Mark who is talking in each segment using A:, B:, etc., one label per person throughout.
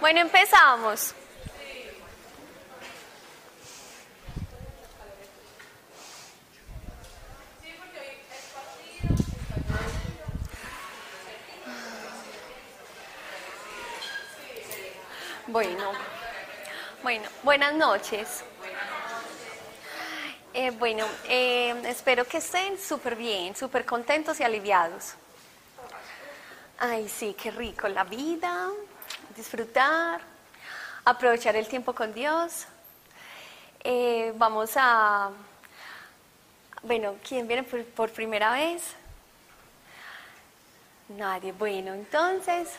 A: Bueno, empezamos. Bueno, bueno, buenas noches. Eh, bueno, eh, espero que estén súper bien, súper contentos y aliviados. Ay, sí, qué rico, la vida, disfrutar, aprovechar el tiempo con Dios. Eh, vamos a, bueno, ¿quién viene por, primera vez? Nadie. Bueno, entonces,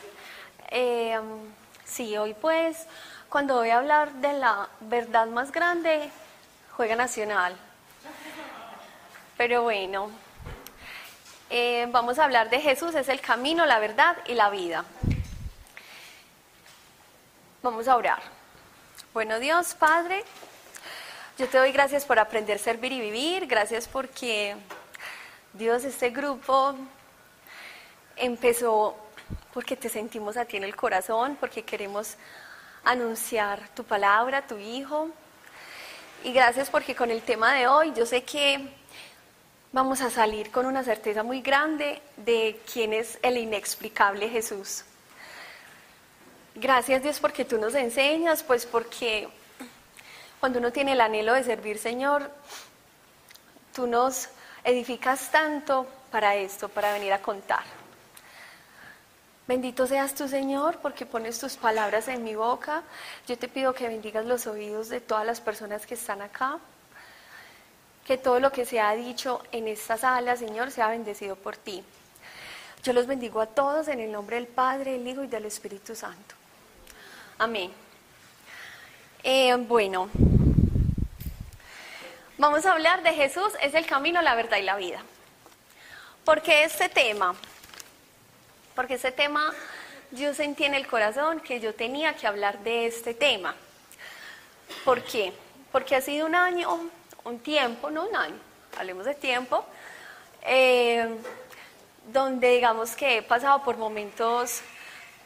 A: eh, sí, hoy pues, cuando voy a hablar de la verdad más grande, juega Nacional. Pero bueno, eh, vamos a hablar de Jesús, es el camino, la verdad y la vida. Vamos a orar. Bueno, Dios, Padre, yo te doy gracias por aprender, servir y vivir. Gracias porque, Dios, este grupo empezó porque te sentimos a ti en el corazón, porque queremos anunciar tu palabra, tu Hijo. Y gracias porque con el tema de hoy yo sé que vamos a salir con una certeza muy grande de quién es el inexplicable Jesús. Gracias Dios porque tú nos enseñas, pues porque cuando uno tiene el anhelo de servir Señor, tú nos edificas tanto para esto, para venir a contar. Bendito seas tú, Señor, porque pones tus palabras en mi boca. Yo te pido que bendigas los oídos de todas las personas que están acá. Que todo lo que se ha dicho en esta sala, Señor, sea bendecido por ti. Yo los bendigo a todos en el nombre del Padre, del Hijo y del Espíritu Santo. Amén. Eh, bueno, vamos a hablar de Jesús, es el camino, la verdad y la vida. ¿Por qué este tema? Porque este tema yo sentí en el corazón que yo tenía que hablar de este tema. ¿Por qué? Porque ha sido un año, un tiempo, no un año, hablemos de tiempo, eh, donde digamos que he pasado por momentos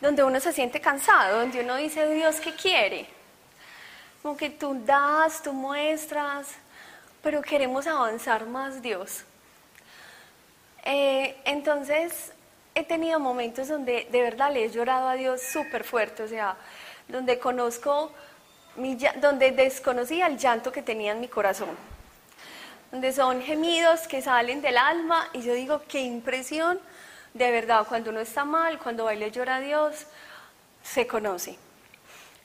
A: donde uno se siente cansado, donde uno dice, Dios, ¿qué quiere? Como que tú das, tú muestras, pero queremos avanzar más, Dios. Eh, entonces, he tenido momentos donde de verdad le he llorado a Dios súper fuerte, o sea, donde conozco, donde desconocía el llanto que tenía en mi corazón, donde son gemidos que salen del alma y yo digo, qué impresión, de verdad, cuando uno está mal, cuando va y llora a Dios, se conoce.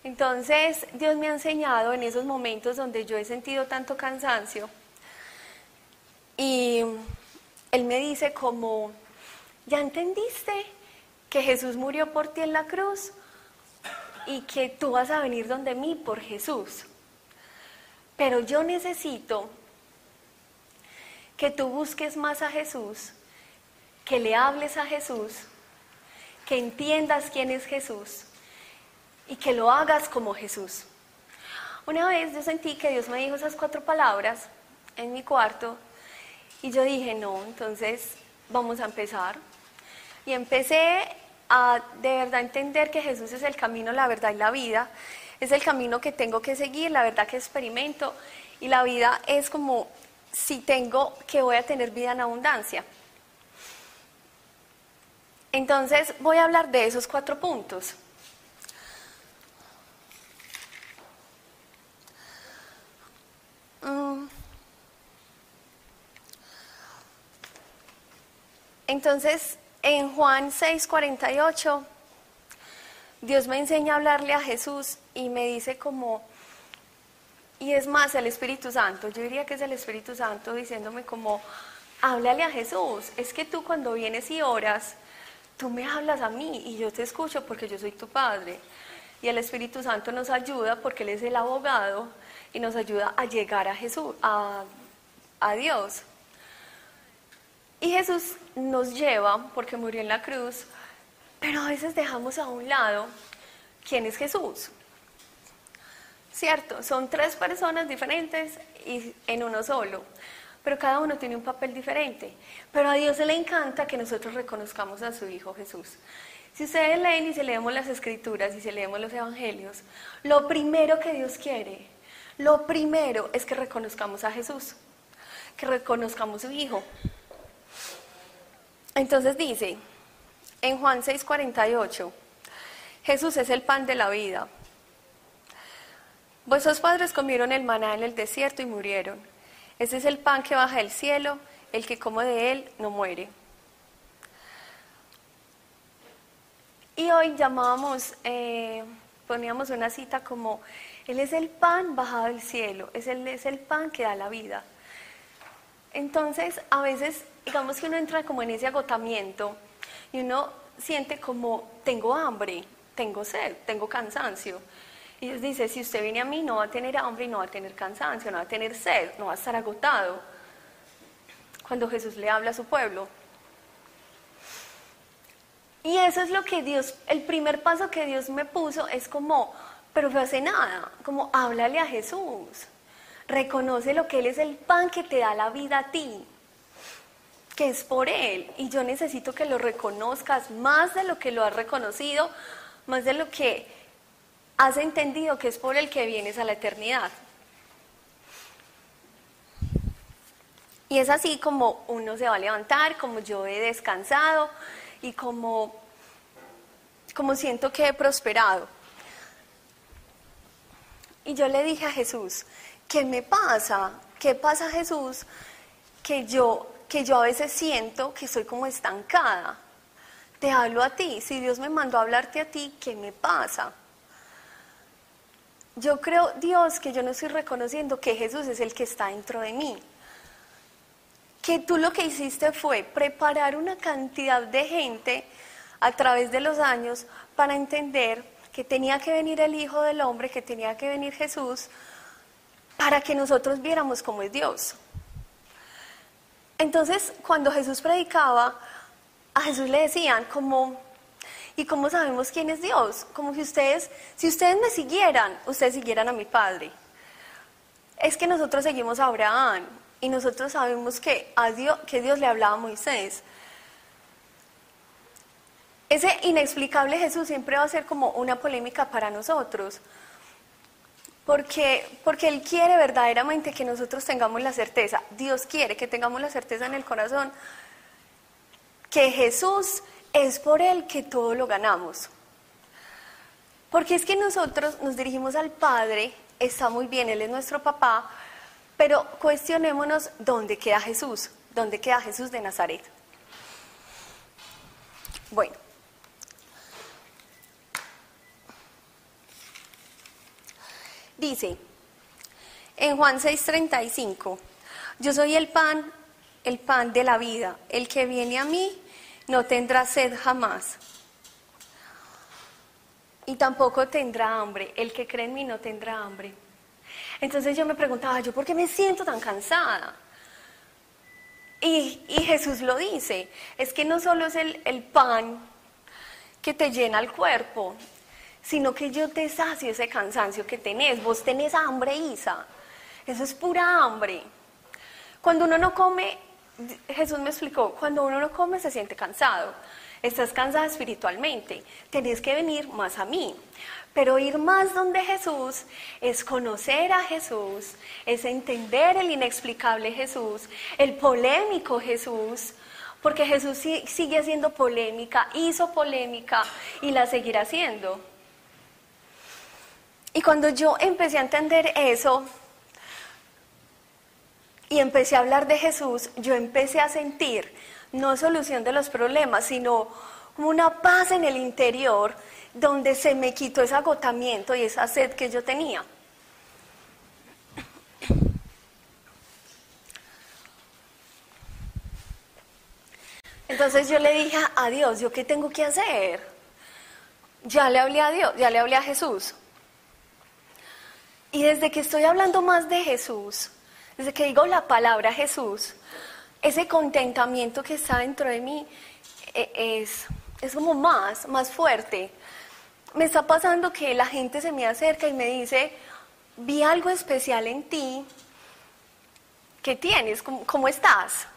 A: Entonces, Dios me ha enseñado en esos momentos donde yo he sentido tanto cansancio y Él me dice como, ¿Ya entendiste que Jesús murió por ti en la cruz y que tú vas a venir donde mí por Jesús? Pero yo necesito que tú busques más a Jesús, que le hables a Jesús, que entiendas quién es Jesús y que lo hagas como Jesús. Una vez yo sentí que Dios me dijo esas cuatro palabras en mi cuarto y yo dije, no, entonces vamos a empezar. Y empecé de verdad entender que Jesús es el camino, la verdad y la vida. Es el camino que tengo que seguir, la verdad que experimento. Y la vida es como si tengo que voy a tener vida en abundancia. Entonces voy a hablar de esos cuatro puntos. Mm. Entonces, en Juan 6:48, Dios me enseña a hablarle a Jesús y me dice como, y es más el Espíritu Santo, yo diría que es el Espíritu Santo diciéndome como, háblale a Jesús, es que tú cuando vienes y oras, tú me hablas a mí y yo te escucho porque yo soy tu Padre. Y el Espíritu Santo nos ayuda porque Él es el abogado y nos ayuda a llegar a Jesús, a, a Dios. Y Jesús nos lleva, porque murió en la cruz, pero a veces dejamos a un lado quién es Jesús. ¿Cierto? Son tres personas diferentes y en uno solo. pero cada uno tiene un papel diferente. Pero a Dios le encanta que nosotros reconozcamos a su Hijo Jesús. Si ustedes leen y se leemos las escrituras y se leemos los evangelios, lo primero que Dios quiere, lo primero es que reconozcamos a Jesús, que reconozcamos a su Hijo. Entonces dice, en Juan 6:48, Jesús es el pan de la vida. Vuestros padres comieron el maná en el desierto y murieron. Ese es el pan que baja del cielo, el que come de él no muere. Y hoy llamábamos, eh, poníamos una cita como, Él es el pan bajado del cielo, es el, es el pan que da la vida. Entonces, a veces, digamos que uno entra como en ese agotamiento y uno siente como, tengo hambre, tengo sed, tengo cansancio. Y Dios dice, si usted viene a mí no va a tener hambre y no va a tener cansancio, no va a tener sed, no va a estar agotado. Cuando Jesús le habla a su pueblo. Y eso es lo que Dios, el primer paso que Dios me puso es como, pero no hace nada, como háblale a Jesús. Reconoce lo que Él es el pan que te da la vida a ti, que es por Él. Y yo necesito que lo reconozcas más de lo que lo has reconocido, más de lo que has entendido que es por el que vienes a la eternidad. Y es así como uno se va a levantar, como yo he descansado y como, como siento que he prosperado. Y yo le dije a Jesús, ¿qué me pasa? ¿Qué pasa Jesús? Que yo, que yo a veces siento que soy como estancada. Te hablo a ti, si Dios me mandó a hablarte a ti, ¿qué me pasa? yo creo, Dios, que yo no estoy reconociendo que Jesús es el que está dentro de mí. Que tú lo que hiciste fue preparar una cantidad de gente a través de los años para entender que tenía que venir el Hijo del Hombre, que tenía que venir Jesús, para que nosotros viéramos cómo es Dios. Entonces, cuando Jesús predicaba, a Jesús le decían como ¿Y cómo sabemos quién es Dios? Como si ustedes, si ustedes me siguieran, ustedes siguieran a mi Padre. Es que nosotros seguimos a Abraham y nosotros sabemos que, a Dios, que Dios le hablaba a Moisés. Ese inexplicable Jesús siempre va a ser como una polémica para nosotros. Porque, porque Él quiere verdaderamente que nosotros tengamos la certeza, Dios quiere que tengamos la certeza en el corazón, que Jesús es por Él que todo lo ganamos. Porque es que nosotros nos dirigimos al Padre, está muy bien, Él es nuestro papá, pero cuestionémonos dónde queda Jesús, dónde queda Jesús de Nazaret. Bueno. Dice en Juan 6:35, yo soy el pan, el pan de la vida, el que viene a mí no tendrá sed jamás. Y tampoco tendrá hambre. El que cree en mí no tendrá hambre. Entonces yo me preguntaba, ¿yo por qué me siento tan cansada? Y, Jesús lo dice, es que no solo es el, el pan que te llena el cuerpo, sino que yo te sacio ese cansancio que tenés. Vos tenés hambre, Isa. Eso es pura hambre. Cuando uno no come, Jesús me explicó, cuando uno no come se siente cansado, estás cansada espiritualmente, tenés que venir más a mí. Pero ir más donde Jesús es conocer a Jesús, es entender el inexplicable Jesús, el polémico Jesús, porque Jesús sigue haciendo polémica, hizo polémica y la seguirá haciendo. Y cuando yo empecé a entender eso, y empecé a hablar de Jesús, yo empecé a sentir no solución de los problemas, sino una paz en el interior donde se me quitó ese agotamiento y esa sed que yo tenía. Entonces yo le dije a Dios, ¿yo qué tengo que hacer? Ya le hablé a Dios, ya le hablé a Jesús. Y desde que estoy hablando más de Jesús, desde que digo la palabra Jesús, ese contentamiento que está dentro de mí eh, es, es como más, más fuerte. Me está pasando que la gente se me acerca y me dice, vi algo especial en ti ¿qué tienes? ¿Cómo, estás?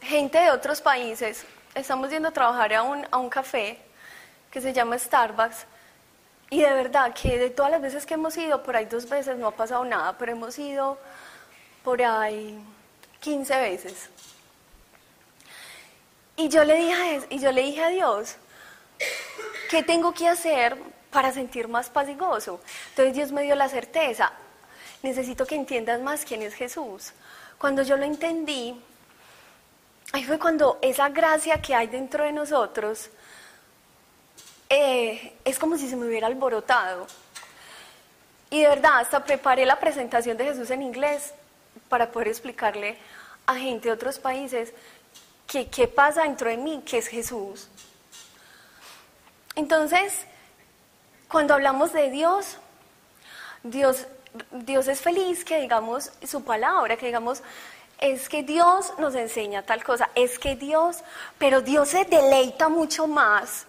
A: Gente de otros países, estamos yendo a trabajar a un, a un café que se llama Starbucks y de verdad que de todas las veces que hemos ido, por ahí dos veces no ha pasado nada, pero hemos ido por ahí 15 veces. Y yo le dije a, y yo le dije a Dios, ¿qué tengo que hacer para sentir más paz y gozo? Entonces Dios me dio la certeza, necesito que entiendas más quién es Jesús. Cuando yo lo entendí, ahí fue cuando esa gracia que hay dentro de nosotros eh, es como si se me hubiera alborotado. Y de verdad, hasta preparé la presentación de Jesús en inglés para poder explicarle a gente de otros países que, qué pasa dentro de mí, que es Jesús. Entonces, cuando hablamos de Dios, Dios, Dios es feliz que digamos su palabra, que digamos, es que Dios nos enseña tal cosa, es que Dios, pero Dios se deleita mucho más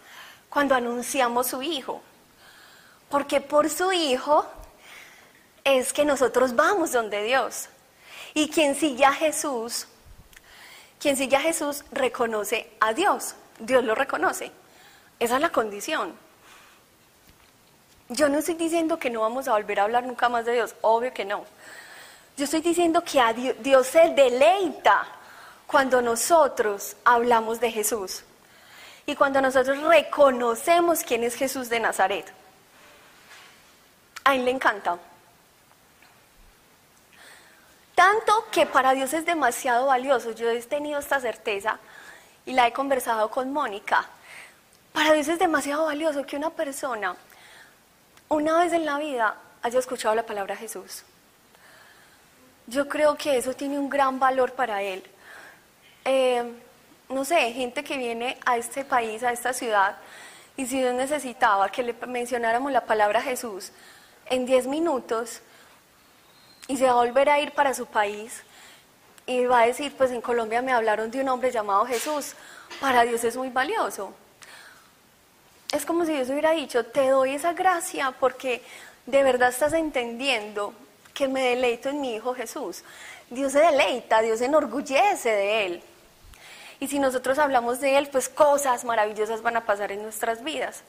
A: cuando anunciamos su Hijo, porque por su Hijo es que nosotros vamos donde Dios. Y quien sigue a Jesús, quien sigue a Jesús reconoce a Dios, Dios lo reconoce. Esa es la condición. Yo no estoy diciendo que no vamos a volver a hablar nunca más de Dios, obvio que no. Yo estoy diciendo que a Dios, Dios se deleita cuando nosotros hablamos de Jesús y cuando nosotros reconocemos quién es Jesús de Nazaret. A él le encanta. Tanto que para Dios es demasiado valioso. Yo he tenido esta certeza y la he conversado con Mónica. Para Dios es demasiado valioso que una persona una vez en la vida haya escuchado la palabra Jesús. Yo creo que eso tiene un gran valor para Él. Eh, no sé, gente que viene a este país, a esta ciudad, y si Dios necesitaba que le mencionáramos la palabra Jesús en 10 minutos, y se va a volver a ir para su país y va a decir, pues en Colombia me hablaron de un hombre llamado Jesús, para Dios es muy valioso. Es como si Dios hubiera dicho, te doy esa gracia porque de verdad estás entendiendo que me deleito en mi Hijo Jesús. Dios se deleita, Dios se enorgullece de Él. Y si nosotros hablamos de Él, pues cosas maravillosas van a pasar en nuestras vidas.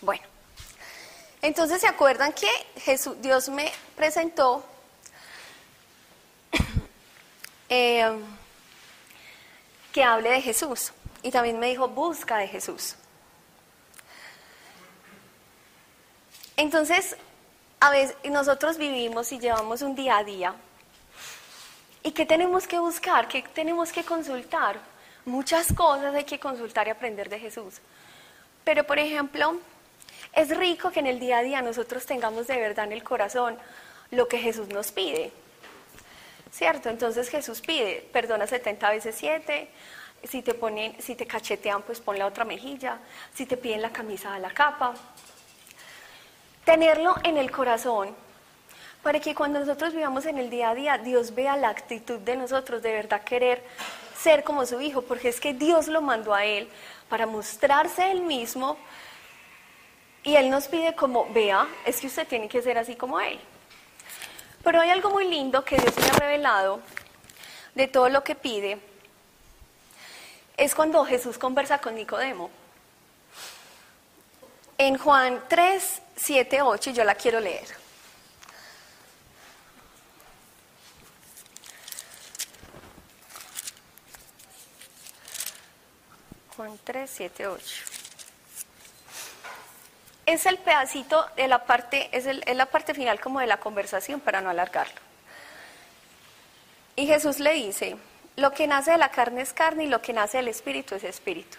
A: Bueno, entonces, ¿se acuerdan que Jesús, Dios me presentó eh, que hable de Jesús? Y también me dijo, busca de Jesús. Entonces, a veces nosotros vivimos y llevamos un día a día. ¿Y qué tenemos que buscar? ¿Qué tenemos que consultar? Muchas cosas hay que consultar y aprender de Jesús. Pero, por ejemplo, es rico que en el día a día nosotros tengamos de verdad en el corazón lo que Jesús nos pide. ¿Cierto? Entonces Jesús pide, perdona 70 veces 7, si te ponen, si te cachetean, pues pon la otra mejilla, si te piden la camisa, a la capa. Tenerlo en el corazón para que cuando nosotros vivamos en el día a día, Dios vea la actitud de nosotros de verdad querer ser como su hijo, porque es que Dios lo mandó a él para mostrarse él mismo y Él nos pide como, vea, es que usted tiene que ser así como Él. Pero hay algo muy lindo que Dios me ha revelado de todo lo que pide. Es cuando Jesús conversa con Nicodemo. En Juan 3, 7, 8, yo la quiero leer. Juan 3, 7, 8 es el pedacito de la parte, es, la parte final como de la conversación para no alargarlo. Y Jesús le dice, lo que nace de la carne es carne y lo que nace del espíritu es espíritu.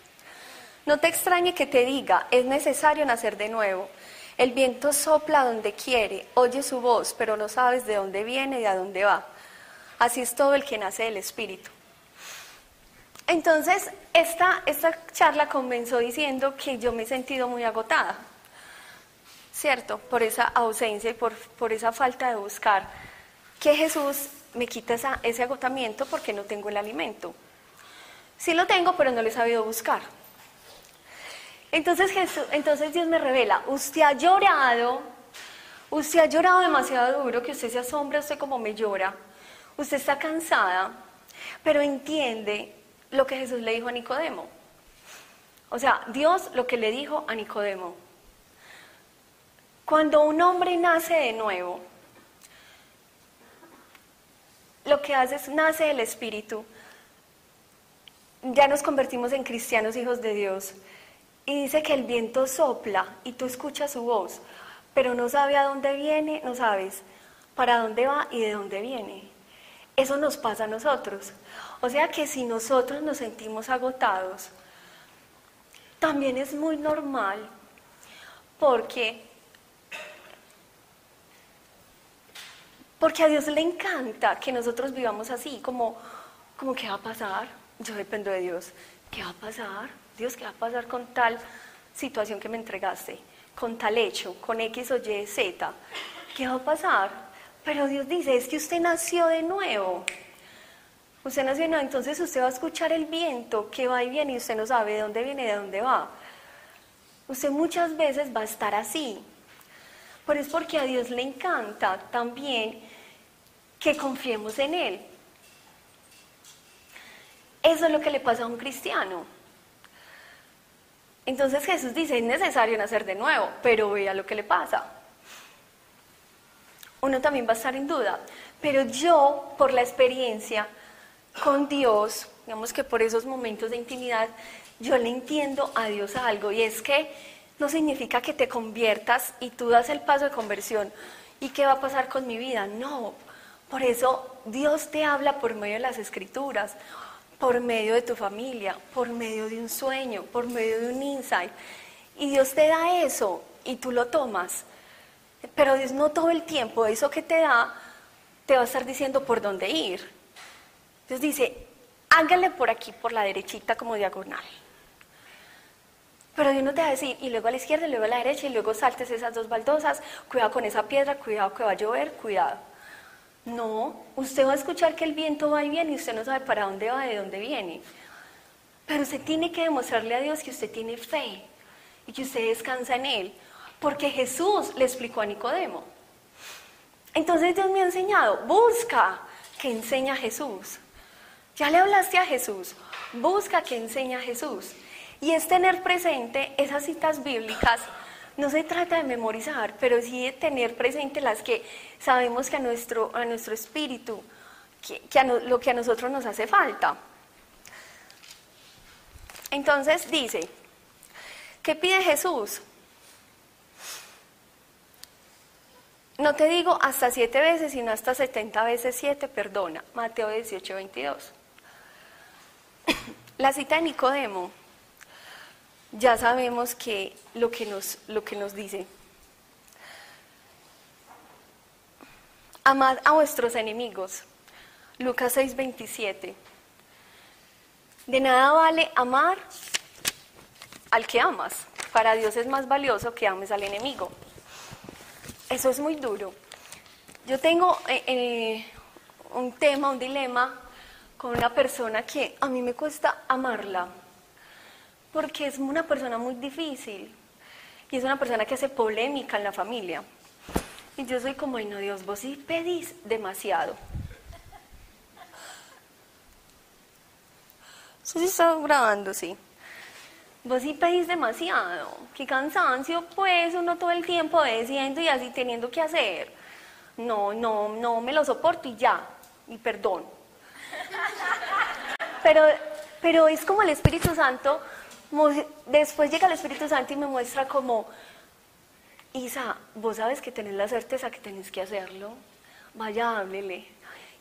A: No te extrañe que te diga, es necesario nacer de nuevo. El viento sopla donde quiere, oye su voz, pero no sabes de dónde viene y a dónde va. Así es todo el que nace del espíritu. Entonces, esta, esta charla comenzó diciendo que yo me he sentido muy agotada. ¿cierto? Por esa ausencia y por, por esa falta de buscar, que Jesús me quita ese agotamiento porque no tengo el alimento. Sí lo tengo, pero no lo he sabido buscar. Entonces, Jesús, entonces Dios me revela, usted ha llorado, Usted ha llorado demasiado duro que usted se asombra, usted como me llora. Usted está cansada, pero entiende lo que Jesús le dijo a Nicodemo. O sea, Dios lo que le dijo a Nicodemo. Cuando un hombre nace de nuevo, lo que hace es nace del Espíritu. Ya nos convertimos en cristianos hijos de Dios. Y dice que el viento sopla y tú escuchas su voz, pero no sabes a dónde viene, no sabes para dónde va y de dónde viene. Eso nos pasa a nosotros. O sea que si nosotros nos sentimos agotados, también es muy normal porque porque a Dios le encanta que nosotros vivamos así, como como qué va a pasar? Yo dependo de Dios. ¿Qué va a pasar? Dios, ¿qué va a pasar con tal situación que me entregaste? Con tal hecho, con X o Y, Z. ¿Qué va a pasar? Pero Dios dice, es que usted nació de nuevo. Usted nació de nuevo, entonces usted va a escuchar el viento que va y viene y usted no sabe de dónde viene y de dónde va. Usted muchas veces va a estar así. Pero es porque a Dios le encanta también que confiemos en Él. Eso es lo que le pasa a un cristiano. Entonces Jesús dice, es necesario nacer de nuevo, pero vea lo que le pasa. Uno también va a estar en duda, pero yo, por la experiencia con Dios, digamos que por esos momentos de intimidad, yo le entiendo a Dios algo, y es que no significa que te conviertas y tú das el paso de conversión. ¿Y qué va a pasar con mi vida? No, por eso Dios te habla por medio de las escrituras por medio de tu familia, por medio de un sueño, por medio de un insight. Y Dios te da eso y tú lo tomas. Pero Dios no todo el tiempo, eso que te da, te va a estar diciendo por dónde ir. Dios dice, hágale por aquí, por la derechita como diagonal. Pero Dios no te va a decir, y luego a la izquierda, y luego a la derecha, y luego saltes esas dos baldosas, cuidado con esa piedra, cuidado que va a llover, cuidado. No, usted va a escuchar que el viento va y viene y usted no sabe para dónde va, de dónde viene. Pero usted tiene que demostrarle a Dios que usted tiene fe y que usted descansa en Él, porque Jesús le explicó a Nicodemo. Entonces Dios me ha enseñado, busca que enseña Jesús. Ya le hablaste a Jesús, busca que enseña a Jesús. Y es tener presente esas citas bíblicas no se trata de memorizar, pero sí de tener presente las que sabemos que a nuestro, a nuestro espíritu, que, lo que a nosotros nos hace falta. Entonces dice, ¿qué pide Jesús? No te digo hasta siete veces, sino hasta setenta veces siete, perdona. Mateo 18, 22. La cita de Nicodemo ya sabemos que lo que nos, lo que nos dice. Amad a vuestros enemigos. Lucas 6:27. De nada vale amar al que amas. Para Dios es más valioso que ames al enemigo. Eso es muy duro. Yo tengo eh, eh, un tema, un dilema con una persona que a mí me cuesta amarla porque es una persona muy difícil y es una persona que hace polémica en la familia. Y yo soy como, ay no Dios, vos sí pedís demasiado. Eso sí está grabando, sí. Vos sí pedís demasiado. Qué cansancio, pues, uno todo el tiempo obedeciendo y así teniendo que hacer. No, no, no me lo soporto y ya. Y perdón. Pero, pero es como el Espíritu Santo Después llega el Espíritu Santo y me muestra como, Isa, vos sabes que tenés la certeza que tenés que hacerlo, vaya, háblele.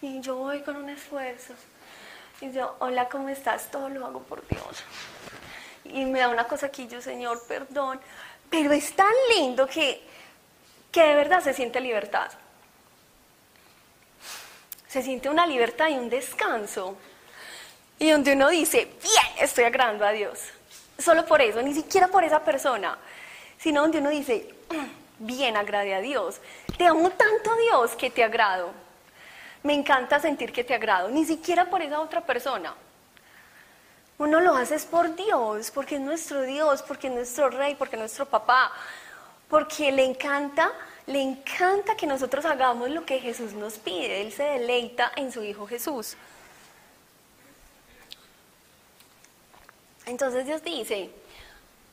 A: Y yo voy con un esfuerzo. Y yo, hola, ¿cómo estás? Todo lo hago por Dios. Y me da una cosa aquí, yo, Señor, perdón. Pero es tan lindo que, que de verdad se siente libertad. Se siente una libertad y un descanso. Y donde uno dice, bien, estoy agradando a Dios solo por eso, ni siquiera por esa persona, sino donde uno dice, mm, bien, agrade a Dios. Te amo tanto a Dios que te agrado. Me encanta sentir que te agrado, ni siquiera por esa otra persona. Uno lo hace por Dios, porque es nuestro Dios, porque es nuestro rey, porque es nuestro papá, porque le encanta le encanta que nosotros hagamos lo que Jesús nos pide. Él se deleita en su Hijo Jesús. Entonces Dios dice,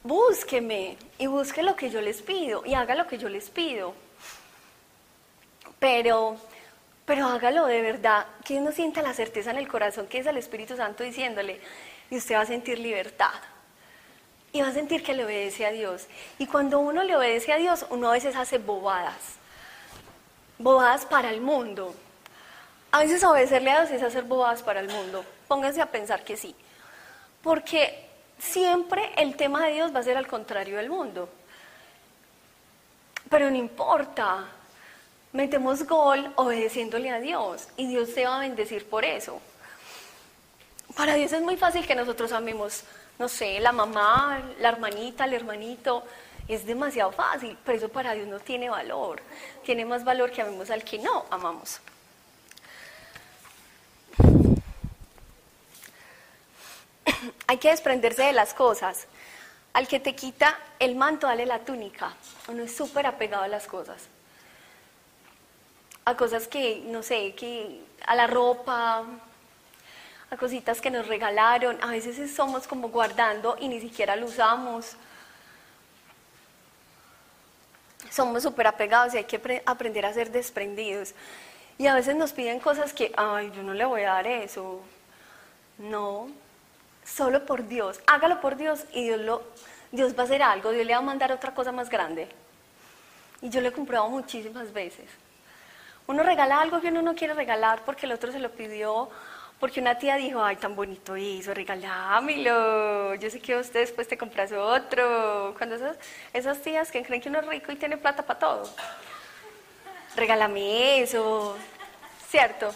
A: búsqueme y busque lo que yo les pido y haga lo que yo les pido. Pero, pero hágalo de verdad, que uno sienta la certeza en el corazón que es el Espíritu Santo diciéndole, y usted va a sentir libertad. Y va a sentir que le obedece a Dios. Y cuando uno le obedece a Dios, uno a veces hace bobadas. Bobadas para el mundo. A veces obedecerle a Dios es hacer bobadas para el mundo. Pónganse a pensar que sí. Porque siempre el tema de Dios va a ser al contrario del mundo. Pero no importa. Metemos gol obedeciéndole a Dios y Dios se va a bendecir por eso. Para Dios es muy fácil que nosotros amemos, no sé, la mamá, la hermanita, el hermanito. Es demasiado fácil, pero eso para Dios no tiene valor. Tiene más valor que amemos al que no amamos. Hay que desprenderse de las cosas. Al que te quita el manto, dale la túnica. Uno es súper apegado a las cosas. A cosas que, no sé, que a la ropa, a cositas que nos regalaron. A veces somos como guardando y ni siquiera lo usamos. Somos súper apegados y hay que aprender a ser desprendidos. Y a veces nos piden cosas que, ay, yo no le voy a dar eso. No, solo por Dios. Hágalo por Dios y Dios, lo, Dios va a hacer algo, Dios le va a mandar otra cosa más grande. Y yo lo he comprobado muchísimas veces. Uno regala algo que uno no quiere regalar porque el otro se lo pidió, porque una tía dijo, ay, tan bonito hizo, regalámelo. Yo sé que usted después te compras otro. Cuando esas, esas tías que creen que uno es rico y tiene plata para todo. Regálame eso. ¿Cierto?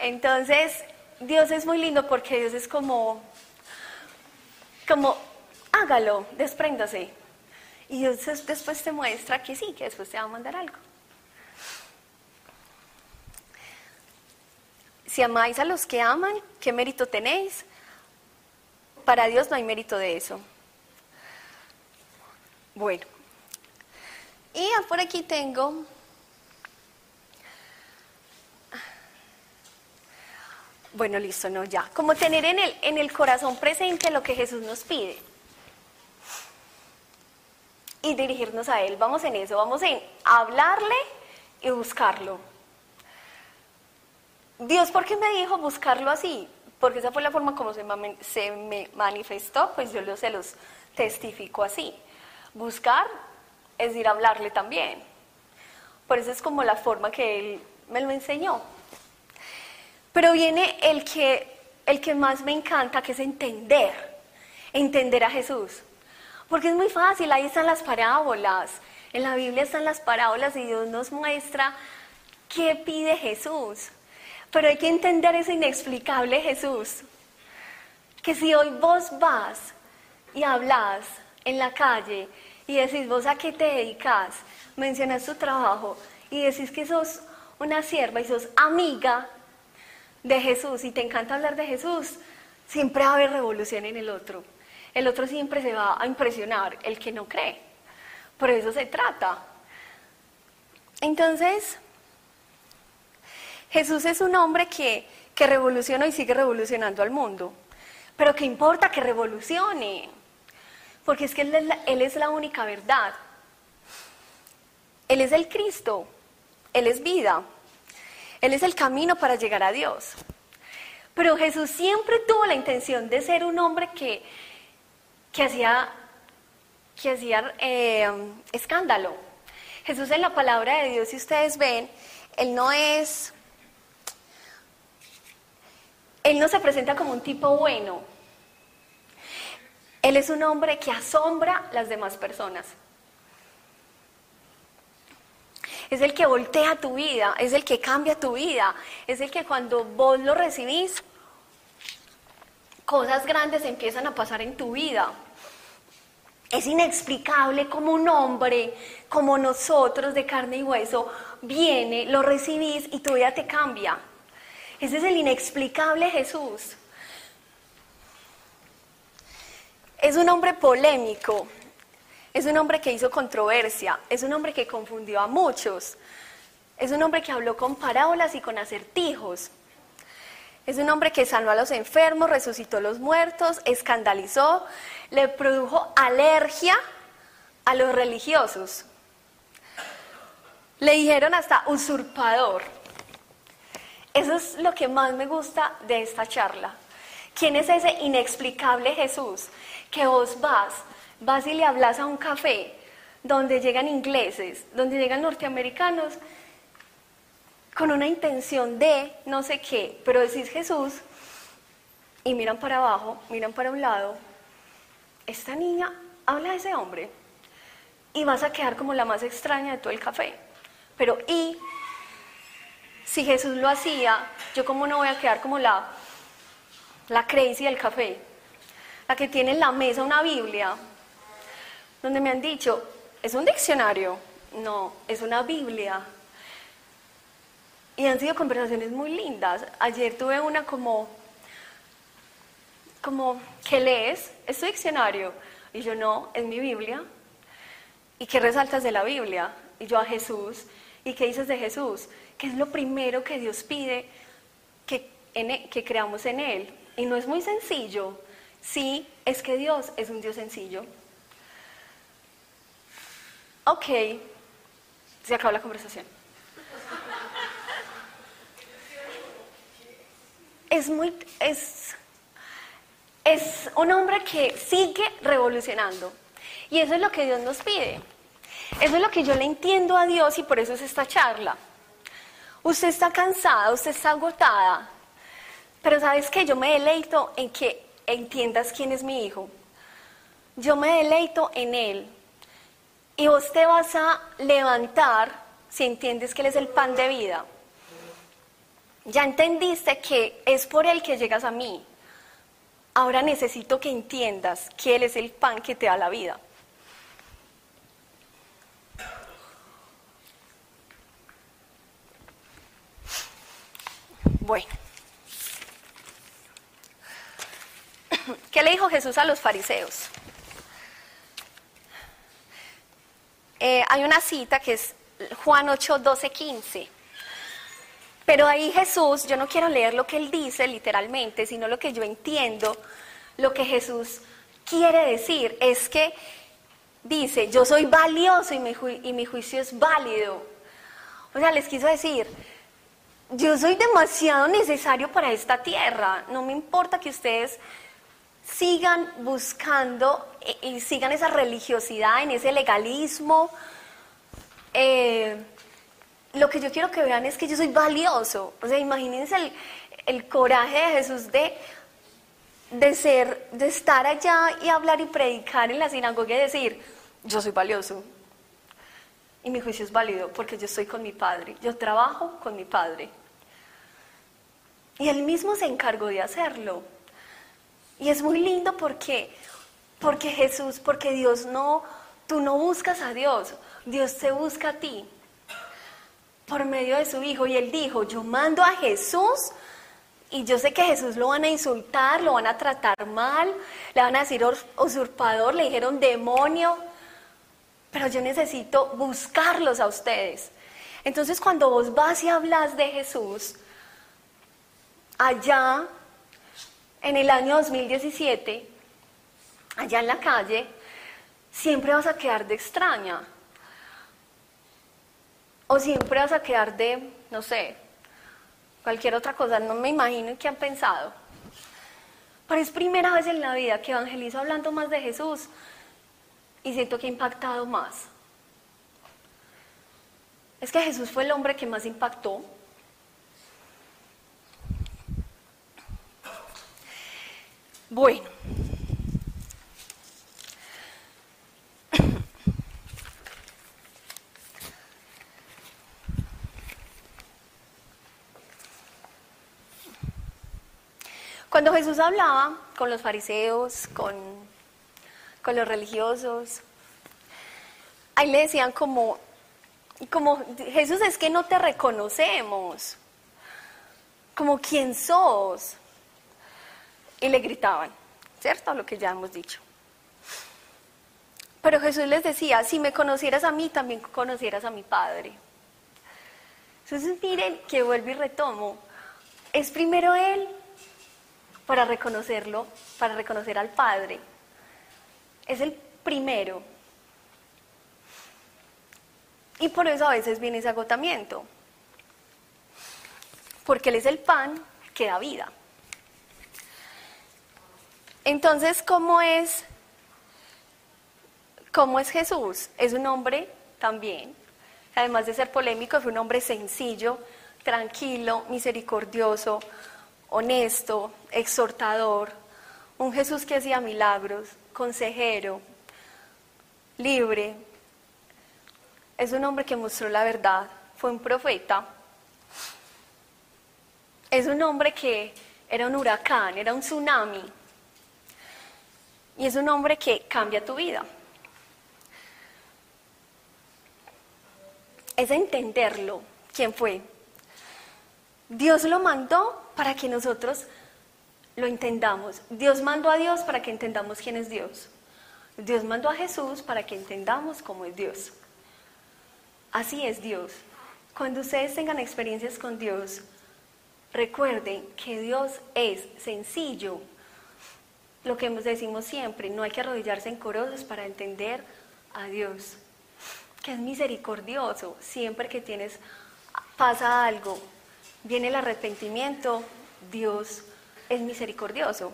A: Entonces, Dios es muy lindo porque Dios es como, como, hágalo, despréndase. Y Dios después te muestra que sí, que después te va a mandar algo. Si amáis a los que aman, ¿qué mérito tenéis? Para Dios no hay mérito de eso. Bueno, y por aquí tengo Bueno, listo, no, ya. Como tener en el, en el corazón presente lo que Jesús nos pide. Y dirigirnos a Él. Vamos en eso, vamos en hablarle y buscarlo. Dios, ¿por qué me dijo buscarlo así? Porque esa fue la forma como se, me manifestó, pues yo se los testifico así. Buscar es ir a hablarle también. Por eso es como la forma que Él me lo enseñó. Pero viene el que, el que más me encanta, que es entender, entender a Jesús. Porque es muy fácil, ahí están las parábolas. En la Biblia están las parábolas y Dios nos muestra qué pide Jesús. Pero hay que entender ese inexplicable Jesús. Que si hoy vos vas y hablas en la calle y decís vos a qué te dedicas, mencionas tu trabajo y decís que sos una sierva y sos amiga de Jesús y te encanta hablar de Jesús, siempre va a haber revolución en el otro. El otro siempre se va a impresionar, el que no cree. Por eso se trata. Entonces, Jesús es un hombre que, que revoluciona y sigue revolucionando al mundo. Pero ¿qué importa que revolucione? Porque es que él es, la, él es la única verdad. Él es el Cristo. Él es vida. Él es el camino para llegar a Dios. Pero Jesús siempre tuvo la intención de ser un hombre que, que hacía, que hacía eh, escándalo. Jesús en la palabra de Dios, si ustedes ven, Él no es, Él no se presenta como un tipo bueno. Él es un hombre que asombra a las demás personas. es el que voltea tu vida, es el que cambia tu vida, es el que cuando vos lo recibís, cosas grandes empiezan a pasar en tu vida. Es inexplicable como un hombre, como nosotros de carne y hueso, viene, lo recibís y tu vida te cambia. Ese es el inexplicable Jesús. Es un hombre polémico, Es un hombre que hizo controversia, es un hombre que confundió a muchos, es un hombre que habló con parábolas y con acertijos. Es un hombre que sanó a los enfermos, resucitó a los muertos, escandalizó, le produjo alergia a los religiosos. Le dijeron hasta usurpador. Eso es lo que más me gusta de esta charla. ¿Quién es ese inexplicable Jesús? Que vos vas, vas y le hablas a un café donde llegan ingleses, donde llegan norteamericanos con una intención de no sé qué, pero decís Jesús y miran para abajo, miran para un lado, esta niña habla de ese hombre y vas a quedar como la más extraña de todo el café. Pero y si Jesús lo hacía, yo cómo no voy a quedar como la, la crazy del café, la que tiene en la mesa una Biblia, donde me han dicho, ¿es un diccionario? No, es una Biblia. Y han sido conversaciones muy lindas. Ayer tuve una como, como, ¿qué lees? ¿Es tu diccionario? Y yo, no, es mi Biblia. ¿Y qué resaltas de la Biblia? Y yo, a Jesús. ¿Y qué dices de Jesús? Que es lo primero que Dios pide que, e, que creamos en Él. Y no es muy sencillo. Sí, es que Dios es un Dios sencillo. Ok, se acabó la conversación. es muy, es, es un hombre que sigue revolucionando. Y eso es lo que Dios nos pide. Eso es lo que yo le entiendo a Dios y por eso es esta charla. Usted está cansada, usted está agotada, pero sabes que yo me deleito en que entiendas quién es mi hijo. Yo me deleito en él. Y vos te vas a levantar si entiendes que él es el pan de vida. Ya entendiste que es por Él que llegas a mí. Ahora necesito que entiendas que Él es el pan que te da la vida. Bueno. ¿Qué le dijo Jesús a los fariseos? Eh, hay una cita que es Juan 8, 12, 15. Pero ahí Jesús, yo no quiero leer lo que él dice literalmente, sino lo que yo entiendo, lo que Jesús quiere decir es que dice, yo soy valioso y mi, y mi juicio es válido. O sea, les quiso decir, yo soy demasiado necesario para esta tierra, no me importa que ustedes sigan buscando y sigan esa religiosidad, en ese legalismo. Eh, lo que yo quiero que vean es que yo soy valioso. O sea, imagínense el, coraje de Jesús de, de ser, de estar allá y hablar y predicar en la sinagoga y decir, yo soy valioso. Y mi juicio es válido porque yo estoy con mi padre. Yo trabajo con mi padre. Y él mismo se encargó de hacerlo. Y es muy lindo porque, porque Jesús, porque Dios no, tú no buscas a Dios, Dios te busca a ti por medio de su Hijo. Y él dijo, yo mando a Jesús y yo sé que Jesús lo van a insultar, lo van a tratar mal, le van a decir usurpador, le dijeron demonio, pero yo necesito buscarlos a ustedes. Entonces cuando vos vas y hablas de Jesús, allá en el año 2017, allá en la calle, siempre vas a quedar de extraña. O siempre vas a quedar de, no sé, cualquier otra cosa, no me imagino qué han pensado. Pero es primera vez en la vida que evangelizo hablando más de Jesús y siento que ha impactado más. Es que Jesús fue el hombre que más impactó. Bueno, Cuando Jesús hablaba con los fariseos, con, con los religiosos, ahí le decían como, como, Jesús es que no te reconocemos, como quién sos. Y le gritaban, ¿cierto? Lo que ya hemos dicho. Pero Jesús les decía, si me conocieras a mí, también conocieras a mi Padre. Entonces miren que vuelvo y retomo. Es primero Él para reconocerlo, para reconocer al Padre. Es el primero. Y por eso a veces viene ese agotamiento. Porque Él es el pan que da vida. Entonces, ¿cómo es, cómo es Jesús? Es un hombre también, además de ser polémico, es un hombre sencillo, tranquilo, misericordioso, honesto, exhortador, un Jesús que hacía milagros, consejero, libre. Es un hombre que mostró la verdad, fue un profeta. Es un hombre que era un huracán, era un tsunami. Y es un hombre que cambia tu vida. Es entenderlo, quién fue. Dios lo mandó para que nosotros lo entendamos. Dios mandó a Dios para que entendamos quién es Dios. Dios mandó a Jesús para que entendamos cómo es Dios. Así es Dios. Cuando ustedes tengan experiencias con Dios, recuerden que Dios es sencillo. Lo que decimos siempre, no hay que arrodillarse en corosos para entender a Dios. Que es misericordioso. Siempre que tienes, pasa algo, viene el arrepentimiento, Dios es misericordioso.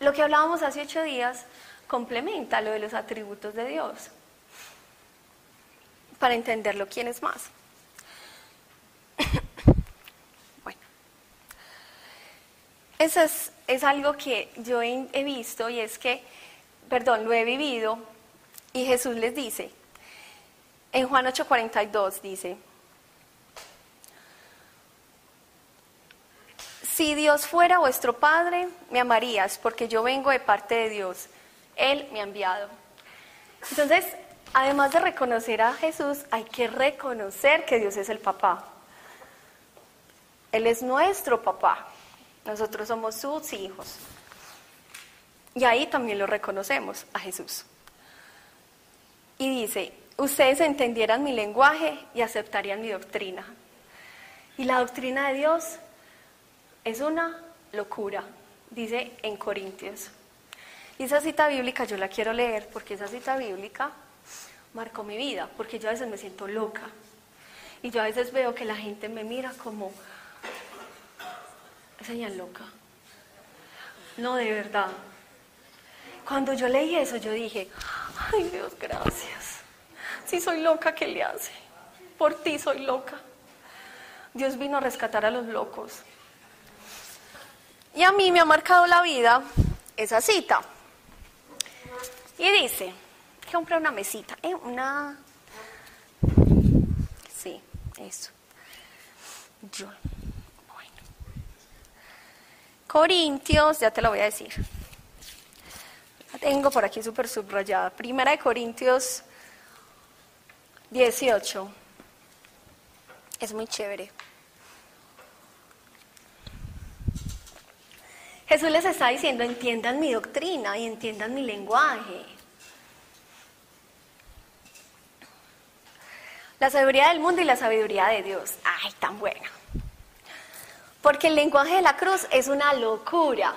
A: Lo que hablábamos hace ocho días complementa lo de los atributos de Dios para entenderlo quién es más. Eso es, algo que yo he, he visto y es que, perdón, lo he vivido y Jesús les dice, en Juan 8:42 dice, Si Dios fuera vuestro Padre, me amarías, porque yo vengo de parte de Dios. Él me ha enviado. Entonces, además de reconocer a Jesús, hay que reconocer que Dios es el papá. Él es nuestro papá. Nosotros somos sus hijos. Y ahí también lo reconocemos a Jesús. Y dice, ustedes entendieran mi lenguaje y aceptarían mi doctrina. Y la doctrina de Dios es una locura, dice en Corintios. Y esa cita bíblica yo la quiero leer porque esa cita bíblica marcó mi vida, porque yo a veces me siento loca. Y yo a veces veo que la gente me mira como, señal loca. No, de verdad. Cuando yo leí eso, yo dije, ay Dios, gracias. Si soy loca, ¿qué le hace? Por ti soy loca. Dios vino a rescatar a los locos. Y a mí me ha marcado la vida esa cita. Y dice, compré una mesita, ¿eh? una... Sí, eso. Yo. Corintios, ya te lo voy a decir. La tengo por aquí súper subrayada. Primera de Corintios 18. Es muy chévere. Jesús les está diciendo, entiendan mi doctrina y entiendan mi lenguaje. La sabiduría del mundo y la sabiduría de Dios. Ay, tan buena. Porque el lenguaje de la cruz es una locura.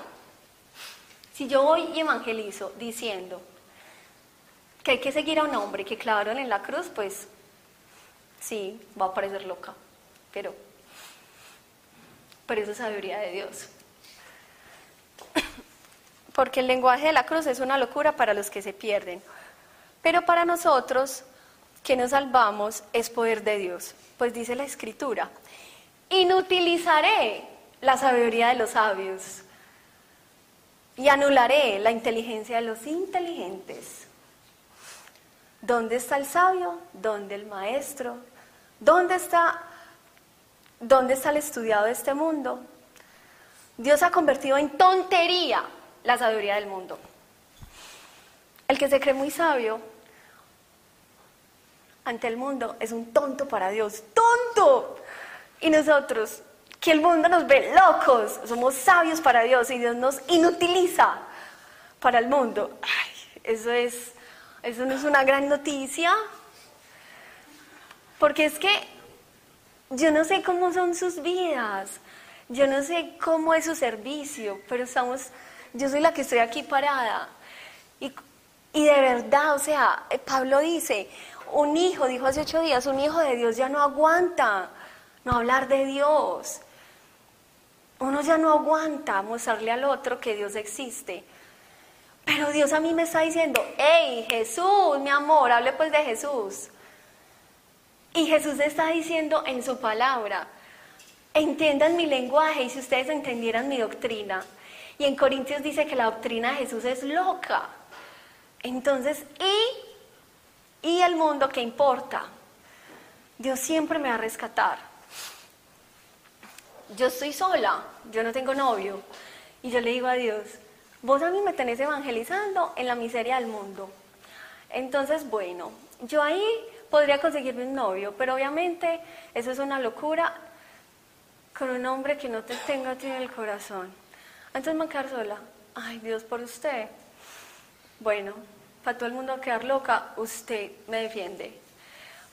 A: Si yo voy y evangelizo diciendo que hay que seguir a un hombre que clavaron en la cruz, pues sí, va a parecer loca. Pero, pero eso es sabiduría de Dios porque el lenguaje de la cruz es una locura para los que se pierden. Pero para nosotros, que nos salvamos, es poder de Dios. Pues dice la Escritura, inutilizaré la sabiduría de los sabios y anularé la inteligencia de los inteligentes. ¿Dónde está el sabio? ¿Dónde el maestro? ¿Dónde está, dónde está el estudiado de este mundo? Dios ha convertido en tontería la sabiduría del mundo. El que se cree muy sabio ante el mundo es un tonto para Dios. ¡Tonto! Y nosotros, que el mundo nos ve locos, somos sabios para Dios y Dios nos inutiliza para el mundo. Ay, eso, es, eso no es una gran noticia, porque es que yo no sé cómo son sus vidas, yo no sé cómo es su servicio, pero estamos, yo soy la que estoy aquí parada. Y, y de verdad, o sea, Pablo dice, un hijo, dijo hace ocho días, un hijo de Dios ya no aguanta no hablar de Dios. Uno ya no aguanta mostrarle al otro que Dios existe. Pero Dios a mí me está diciendo, hey Jesús, mi amor, hable pues de Jesús. Y Jesús está diciendo en su palabra, entiendan mi lenguaje y si ustedes entendieran mi doctrina. Y en Corintios dice que la doctrina de Jesús es loca. Entonces, ¿y, y el mundo qué importa? Dios siempre me va a rescatar. Yo estoy sola, yo no tengo novio. Y yo le digo a Dios, vos a mí me tenés evangelizando en la miseria del mundo. Entonces, bueno, yo ahí podría conseguirme un novio, pero obviamente eso es una locura con un hombre que no te tenga a en el corazón. Entonces me quedar sola. Ay, Dios por usted. Bueno, para todo el mundo quedar loca, usted me defiende.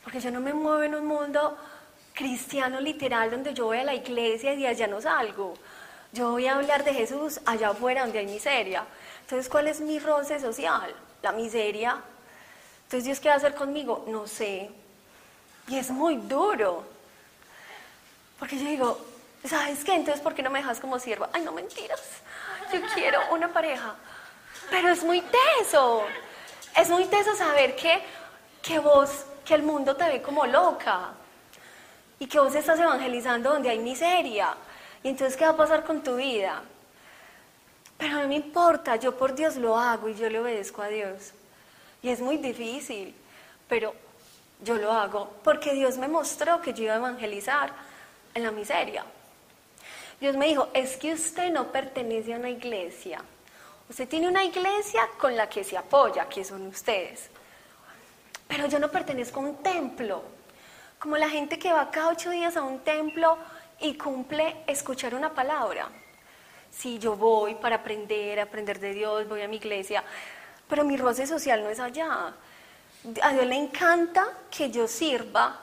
A: Porque yo no me muevo en un mundo cristiano literal donde yo voy a la iglesia y de allá no salgo. Yo voy a hablar de Jesús allá afuera donde hay miseria. Entonces, ¿cuál es mi roce social? La miseria. Entonces, ¿Dios qué va a hacer conmigo? No sé. Y es muy duro. Porque yo digo, ¿sabes qué? Entonces, ¿por qué no me dejas como sierva? Ay, no mentiras. Yo quiero una pareja. Pero es muy teso. Es muy teso saber que, que vos, que el mundo te ve como loca. Y que vos estás evangelizando donde hay miseria. Y entonces, ¿qué va a pasar con tu vida? Pero no me importa, yo por Dios lo hago y yo le obedezco a Dios. Y es muy difícil, pero yo lo hago porque Dios me mostró que yo iba a evangelizar en la miseria. Dios me dijo, es que usted no pertenece a una iglesia. Usted tiene una iglesia con la que se apoya, que son ustedes. Pero yo no pertenezco a un templo. Como la gente que va cada ocho días a un templo y cumple escuchar una palabra. Si yo voy para aprender, aprender de Dios, voy a mi iglesia, pero mi roce social no es allá. A Dios le encanta que yo sirva,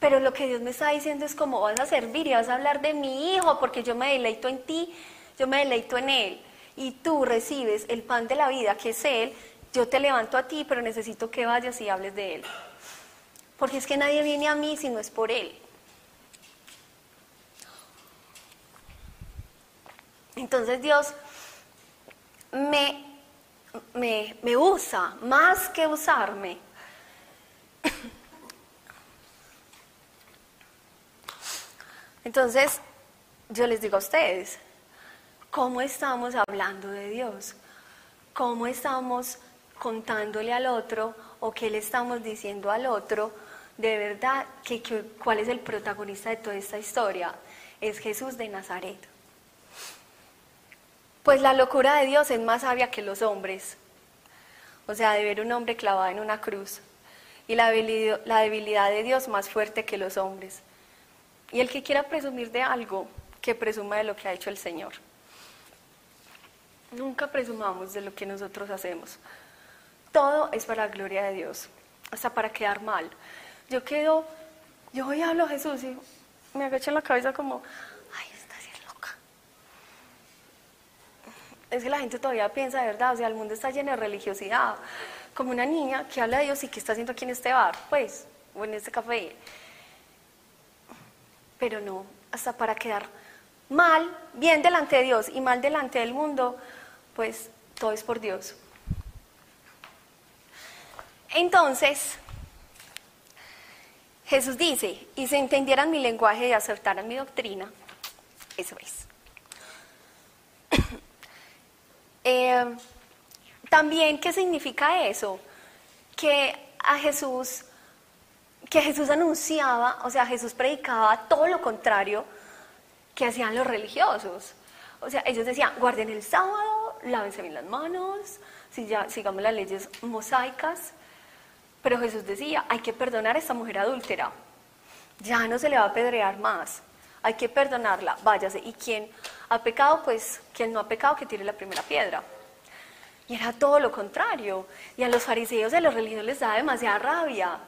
A: pero lo que Dios me está diciendo es cómo vas a servir y vas a hablar de mi hijo, porque yo me deleito en ti, yo me deleito en él, y tú recibes el pan de la vida, que es él, yo te levanto a ti, pero necesito que vayas y hables de él. Porque es que nadie viene a mí si no es por él. Entonces Dios me, me, usa más que usarme. Entonces, yo les digo a ustedes, ¿cómo estamos hablando de Dios? ¿Cómo estamos contándole al otro o qué le estamos diciendo al otro? De verdad, que, ¿cuál es el protagonista de toda esta historia? Es Jesús de Nazaret. Pues la locura de Dios es más sabia que los hombres. O sea, de ver un hombre clavado en una cruz. Y la debilidad, de Dios más fuerte que los hombres. Y el que quiera presumir de algo, que presuma de lo que ha hecho el Señor. Nunca presumamos de lo que nosotros hacemos. Todo es para la gloria de Dios, hasta para quedar mal. Yo quedo, yo voy a hablar a Jesús y me agacho en la cabeza como, es que la gente todavía piensa de verdad, o sea, el mundo está lleno de religiosidad, como una niña que habla de Dios y que está haciendo aquí en este bar, pues, o en este café. Pero no, hasta para quedar mal, bien delante de Dios y mal delante del mundo, pues todo es por Dios. Entonces, Jesús dice, y se entendieran mi lenguaje y aceptaran mi doctrina, eso es. Eh, también, ¿qué significa eso? Que a Jesús, que Jesús anunciaba, o sea, Jesús predicaba todo lo contrario que hacían los religiosos. O sea, ellos decían, guarden el sábado, lávense bien las manos, sigamos las leyes mosaicas. Pero Jesús decía, hay que perdonar a esta mujer adúltera. Ya no se le va a apedrear más. Hay que perdonarla, váyase. Y quien ha pecado, pues quien no ha pecado, que tire la primera piedra. Y era todo lo contrario. Y a los fariseos y a los religiosos les daba demasiada rabia.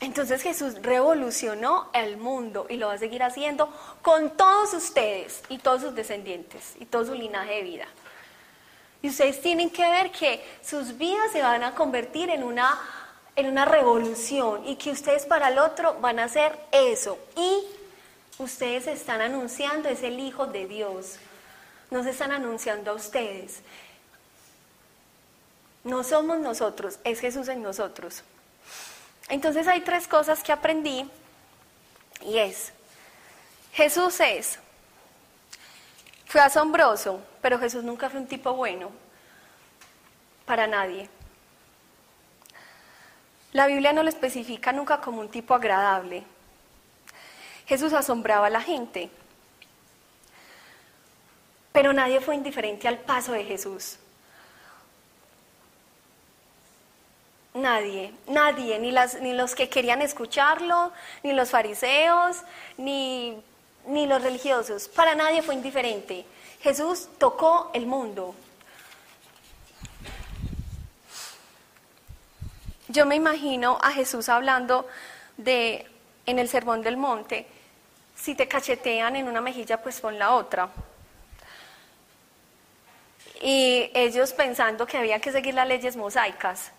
A: Entonces Jesús revolucionó el mundo y lo va a seguir haciendo con todos ustedes y todos sus descendientes y todo su linaje de vida. Y ustedes tienen que ver que sus vidas se van a convertir en una, en una revolución y que ustedes para el otro van a hacer eso. Y ustedes están anunciando es el Hijo de Dios. No se están anunciando a ustedes. No somos nosotros, es Jesús en nosotros. Entonces hay tres cosas que aprendí y es, Jesús es, fue asombroso, pero Jesús nunca fue un tipo bueno para nadie. La Biblia no lo especifica nunca como un tipo agradable. Jesús asombraba a la gente, pero nadie fue indiferente al paso de Jesús. Nadie, nadie, ni, ni los que querían escucharlo, ni los fariseos, ni, ni los religiosos. Para nadie fue indiferente. Jesús tocó el mundo. Yo me imagino a Jesús hablando de en el sermón del monte, si te cachetean en una mejilla, pues pon la otra. Y ellos pensando que había que seguir las leyes mosaicas.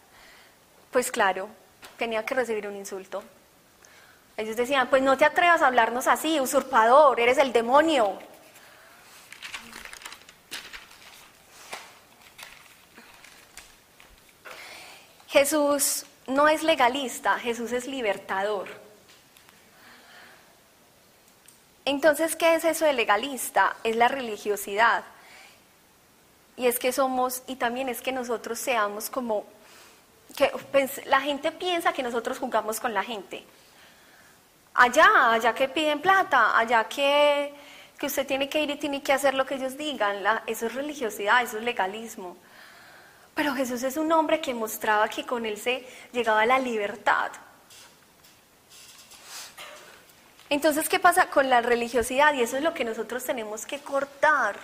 A: Pues claro, tenía que recibir un insulto. Ellos decían, pues no te atrevas a hablarnos así, usurpador, eres el demonio. Jesús no es legalista, Jesús es libertador. Entonces, ¿qué es eso de legalista? Es la religiosidad. Y es que somos, y también es que nosotros seamos como que la gente piensa que nosotros jugamos con la gente. Allá, allá que piden plata, allá que, que usted tiene que ir y tiene que hacer lo que ellos digan, eso es religiosidad, eso es legalismo. Pero Jesús es un hombre que mostraba que con él se llegaba a la libertad. Entonces, ¿qué pasa con la religiosidad? Y eso es lo que nosotros tenemos que cortar.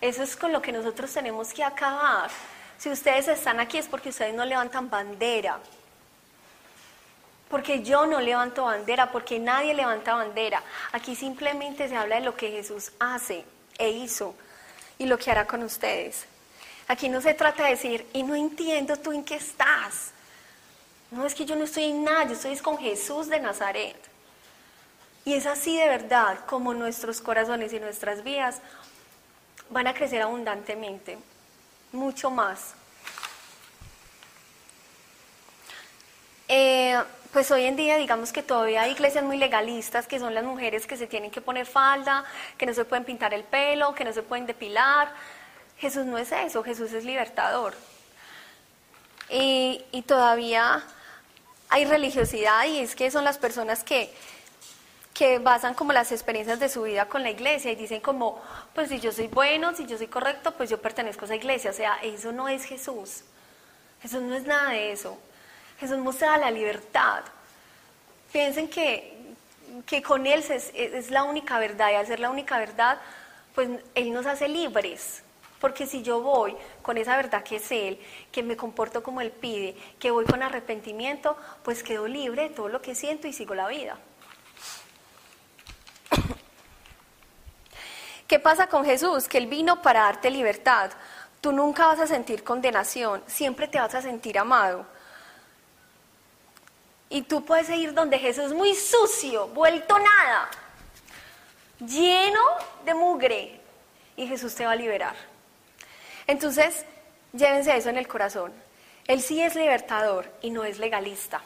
A: Eso es con lo que nosotros tenemos que acabar. Si ustedes están aquí es porque ustedes no levantan bandera. Porque yo no levanto bandera, porque nadie levanta bandera. Aquí simplemente se habla de lo que Jesús hace e hizo y lo que hará con ustedes. Aquí no se trata de decir, y no entiendo tú en qué estás. No es que yo no estoy en nada, yo estoy con Jesús de Nazaret. Y es así de verdad como nuestros corazones y nuestras vidas van a crecer abundantemente mucho más. Eh, pues hoy en día digamos que todavía hay iglesias muy legalistas que son las mujeres que se tienen que poner falda, que no se pueden pintar el pelo, que no se pueden depilar. Jesús no es eso, Jesús es libertador. Y, todavía hay religiosidad y es que son las personas que que basan como las experiencias de su vida con la iglesia y dicen como, pues si yo soy bueno, si yo soy correcto, pues yo pertenezco a esa iglesia. O sea, eso no es Jesús. Jesús no es nada de eso. Jesús muestra la libertad. Piensen que, que con Él es, es la única verdad y al ser la única verdad, pues Él nos hace libres. Porque si yo voy con esa verdad que es Él, que me comporto como Él pide, que voy con arrepentimiento, pues quedo libre de todo lo que siento y sigo la vida. ¿Qué pasa con Jesús? Que Él vino para darte libertad. Tú nunca vas a sentir condenación, siempre te vas a sentir amado. Y tú puedes ir donde Jesús muy sucio, vuelto nada, lleno de mugre, y Jesús te va a liberar. Entonces, llévense eso en el corazón. Él sí es libertador y no es legalista.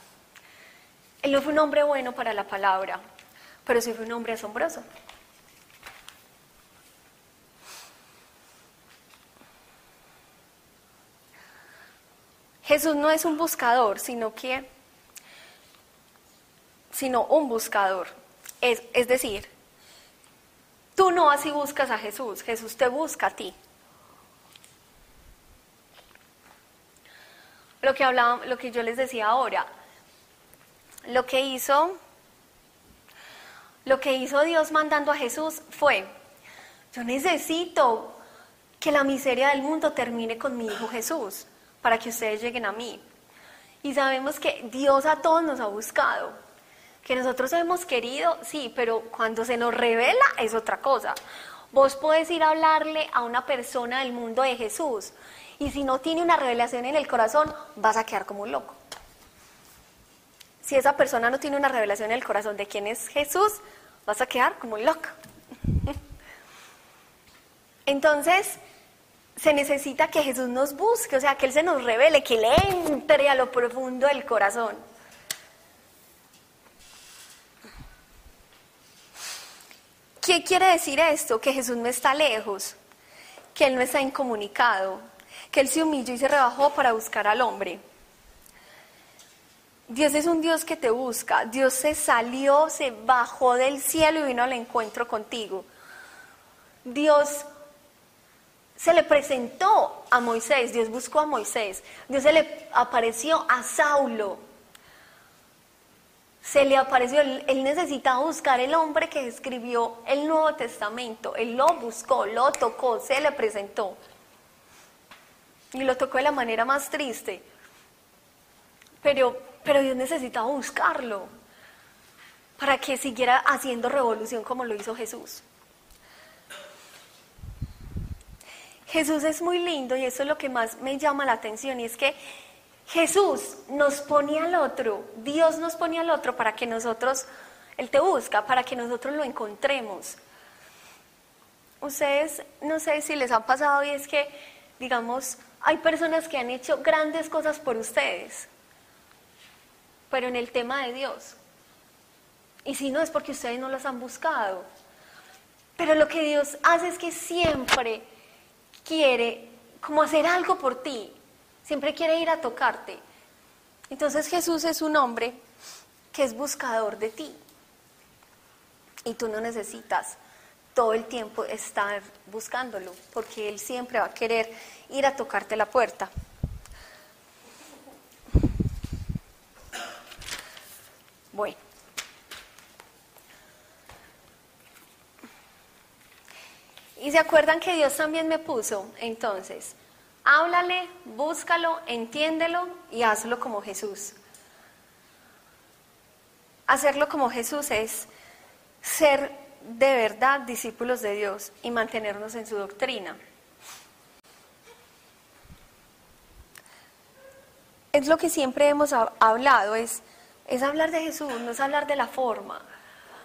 A: Él no fue un hombre bueno para la palabra, pero sí fue un hombre asombroso. Jesús no es un buscador, sino que, sino un buscador. Es, decir, tú no así buscas a Jesús, Jesús te busca a ti. Lo que hablaba, lo que yo les decía ahora, lo que hizo, lo que hizo Dios mandando a Jesús fue, yo necesito que la miseria del mundo termine con mi Hijo Jesús, para que ustedes lleguen a mí. Y sabemos que Dios a todos nos ha buscado, que nosotros hemos querido, sí, pero cuando se nos revela es otra cosa. Vos podés ir a hablarle a una persona del mundo de Jesús y si no tiene una revelación en el corazón, vas a quedar como un loco. Si esa persona no tiene una revelación en el corazón de quién es Jesús, vas a quedar como un loco. Entonces, se necesita que Jesús nos busque, o sea, que Él se nos revele, que Él entre a lo profundo del corazón. ¿Qué quiere decir esto? Que Jesús no está lejos, que Él no está incomunicado, que Él se humilló y se rebajó para buscar al hombre. Dios es un Dios que te busca, Dios se salió, se bajó del cielo y vino al encuentro contigo. Dios se le presentó a Moisés, Dios buscó a Moisés, Dios se le apareció a Saulo, se le apareció, él, necesitaba buscar el hombre que escribió el Nuevo Testamento, él lo buscó, lo tocó, se le presentó. Y lo tocó de la manera más triste. Pero, pero Dios necesitaba buscarlo para que siguiera haciendo revolución como lo hizo Jesús. Jesús es muy lindo y eso es lo que más me llama la atención y es que Jesús nos pone al otro, Dios nos pone al otro para que nosotros, Él te busca, para que nosotros lo encontremos. Ustedes, no sé si les ha pasado y es que, digamos, hay personas que han hecho grandes cosas por ustedes, pero en el tema de Dios. Y si no es porque ustedes no las han buscado. Pero lo que Dios hace es que siempre quiere como hacer algo por ti, siempre quiere ir a tocarte. Entonces Jesús es un hombre que es buscador de ti. Y tú no necesitas todo el tiempo estar buscándolo, porque Él siempre va a querer ir a tocarte la puerta. Bueno. Y se acuerdan que Dios también me puso, entonces, háblale, búscalo, entiéndelo y hazlo como Jesús. Hacerlo como Jesús es ser de verdad discípulos de Dios y mantenernos en su doctrina. Es lo que siempre hemos hablado, es, es hablar de Jesús, no es hablar de la forma.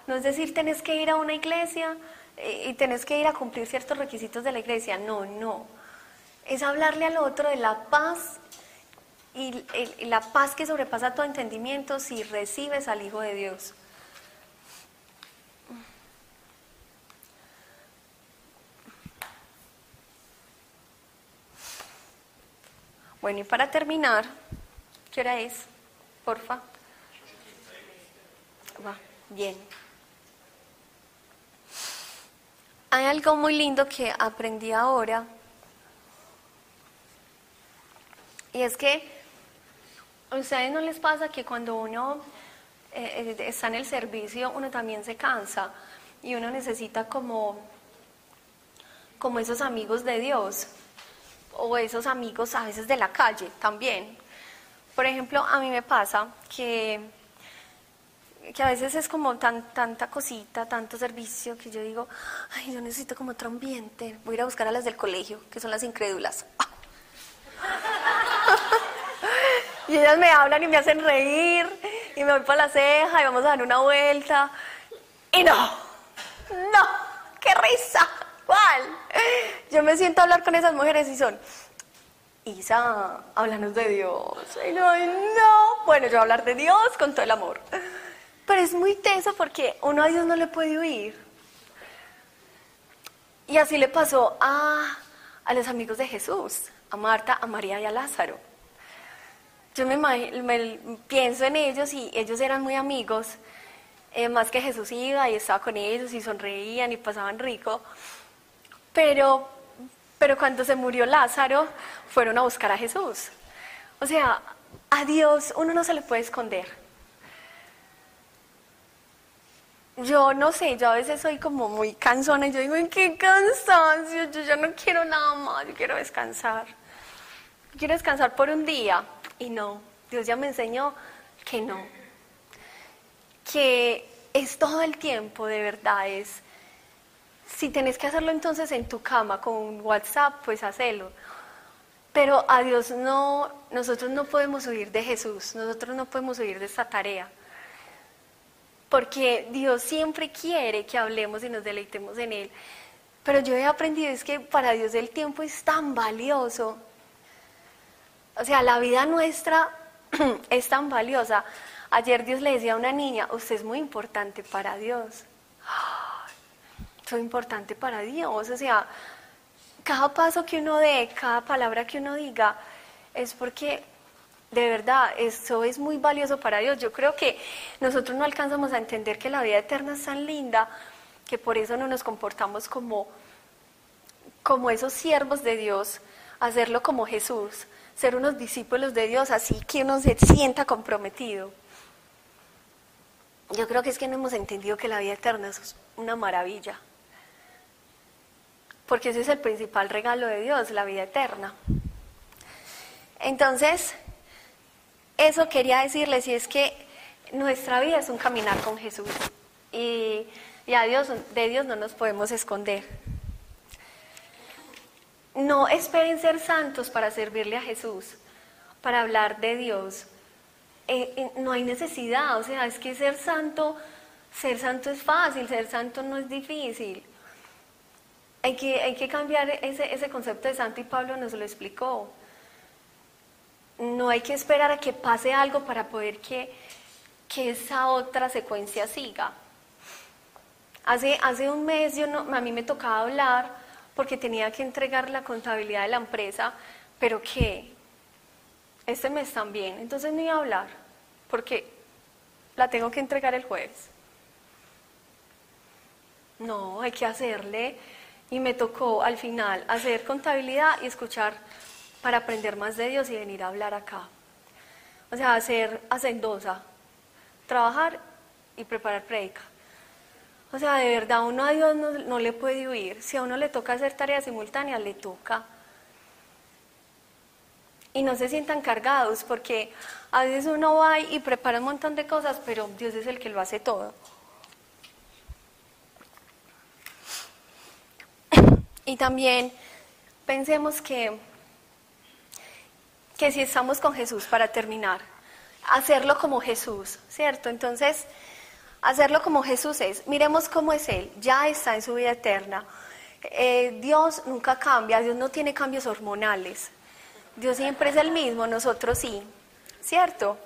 A: No es decir, tenés que ir a una iglesia, y tenés que ir a cumplir ciertos requisitos de la iglesia. No, no. Es hablarle al otro de la paz y, la paz que sobrepasa todo entendimiento si recibes al Hijo de Dios. Bueno, y para terminar, ¿qué hora es? Porfa. Va, bien. Hay algo muy lindo que aprendí ahora y es que a ustedes no les pasa que cuando uno eh, eh, está en el servicio uno también se cansa y uno necesita como, como esos amigos de Dios o esos amigos a veces de la calle también. Por ejemplo, a mí me pasa que que a veces es como tan, tanta cosita, tanto servicio, que yo digo, ay, yo necesito como otro ambiente. Voy a ir a buscar a las del colegio, que son las incrédulas. Y ellas me hablan y me hacen reír, y me voy para la ceja, y vamos a dar una vuelta. Y no, no, qué risa, ¿cuál? Yo me siento a hablar con esas mujeres y son, Isa, háblanos de Dios. Y no, no, bueno, yo voy a hablar de Dios con todo el amor. Pero es muy tenso porque uno a Dios no le puede oír. Y así le pasó a, a los amigos de Jesús, a Marta, a María y a Lázaro. Yo me, me pienso en ellos y ellos eran muy amigos, eh, más que Jesús iba y estaba con ellos y sonreían y pasaban rico. Pero, pero cuando se murió Lázaro, fueron a buscar a Jesús. O sea, a Dios uno no se le puede esconder. yo no sé, yo a veces soy como muy cansona y yo digo, qué cansancio, yo ya no quiero nada más, yo quiero descansar. Quiero descansar por un día. Y no, Dios ya me enseñó que no. Que es todo el tiempo, de verdad, es... Si tenés que hacerlo entonces en tu cama con WhatsApp, pues hacelo. Pero a Dios no, nosotros no podemos huir de Jesús, nosotros no podemos huir de esta tarea porque Dios siempre quiere que hablemos y nos deleitemos en Él. Pero yo he aprendido es que para Dios el tiempo es tan valioso. O sea, la vida nuestra es tan valiosa. Ayer Dios le decía a una niña, usted es muy importante para Dios. Soy importante para Dios. O sea, cada paso que uno dé, cada palabra que uno diga, es porque de verdad, eso es muy valioso para Dios. Yo creo que nosotros no alcanzamos a entender que la vida eterna es tan linda que por eso no nos comportamos como, como esos siervos de Dios, hacerlo como Jesús, ser unos discípulos de Dios, así que uno se sienta comprometido. Yo creo que es que no hemos entendido que la vida eterna es una maravilla, porque ese es el principal regalo de Dios, la vida eterna. Entonces, eso quería decirles y es que nuestra vida es un caminar con Jesús y, a Dios, de Dios no nos podemos esconder. No esperen ser santos para servirle a Jesús, para hablar de Dios. Eh, eh, no hay necesidad, o sea, es que ser santo, ser santo es fácil, ser santo no es difícil. Hay que, hay que cambiar ese, ese concepto de santo y Pablo nos lo explicó no hay que esperar a que pase algo para poder que, esa otra secuencia siga. Hace, hace un mes a mí me tocaba hablar porque tenía que entregar la contabilidad de la empresa, pero que este mes también, entonces no iba a hablar porque la tengo que entregar el jueves. No, hay que hacerle y me tocó al final hacer contabilidad y escuchar para aprender más de Dios y venir a hablar acá. O sea, hacer hacendosa, trabajar y preparar predica. O sea, de verdad, uno a Dios no, le puede huir. Si a uno le toca hacer tareas simultáneas, le toca. Y no se sientan cargados, porque a veces uno va y prepara un montón de cosas, pero Dios es el que lo hace todo. Y también pensemos que que si estamos con Jesús para terminar, hacerlo como Jesús, ¿cierto? Entonces, hacerlo como Jesús es, miremos cómo es Él, ya está en su vida eterna. Eh, Dios nunca cambia, Dios no tiene cambios hormonales. Dios siempre es el mismo, nosotros sí, ¿cierto?